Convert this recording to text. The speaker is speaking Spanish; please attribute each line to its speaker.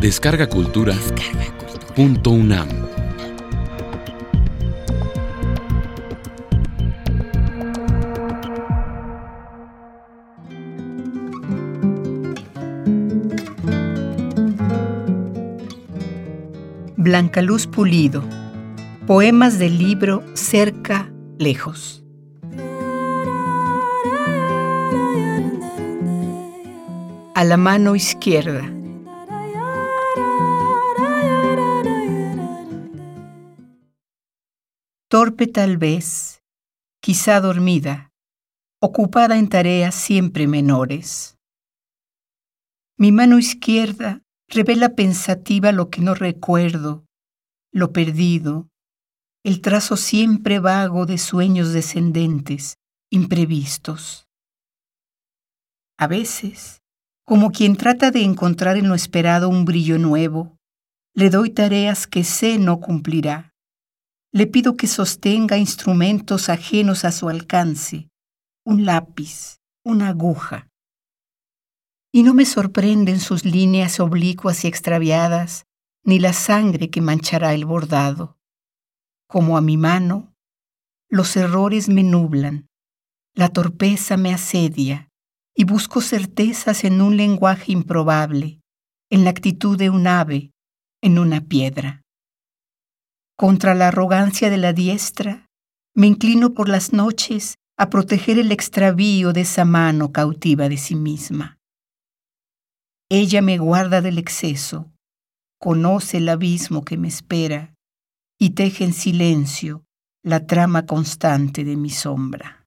Speaker 1: Descarga Cultura.
Speaker 2: Descarga Cultura.
Speaker 1: Punto UNAM.
Speaker 3: Blanca Luz Pulido. Poemas del libro Cerca, Lejos. A la mano izquierda. Torpe tal vez, quizá dormida, ocupada en tareas siempre menores. Mi mano izquierda revela pensativa lo que no recuerdo, lo perdido, el trazo siempre vago de sueños descendentes, imprevistos. A veces, como quien trata de encontrar en lo esperado un brillo nuevo, le doy tareas que sé no cumplirá. Le pido que sostenga instrumentos ajenos a su alcance, un lápiz, una aguja. Y no me sorprenden sus líneas oblicuas y extraviadas, ni la sangre que manchará el bordado. Como a mi mano, los errores me nublan, la torpeza me asedia, y busco certezas en un lenguaje improbable, en la actitud de un ave, en una piedra. Contra la arrogancia de la diestra, me inclino por las noches a proteger el extravío de esa mano cautiva de sí misma. Ella me guarda del exceso, conoce el abismo que me espera y teje en silencio la trama constante de mi sombra.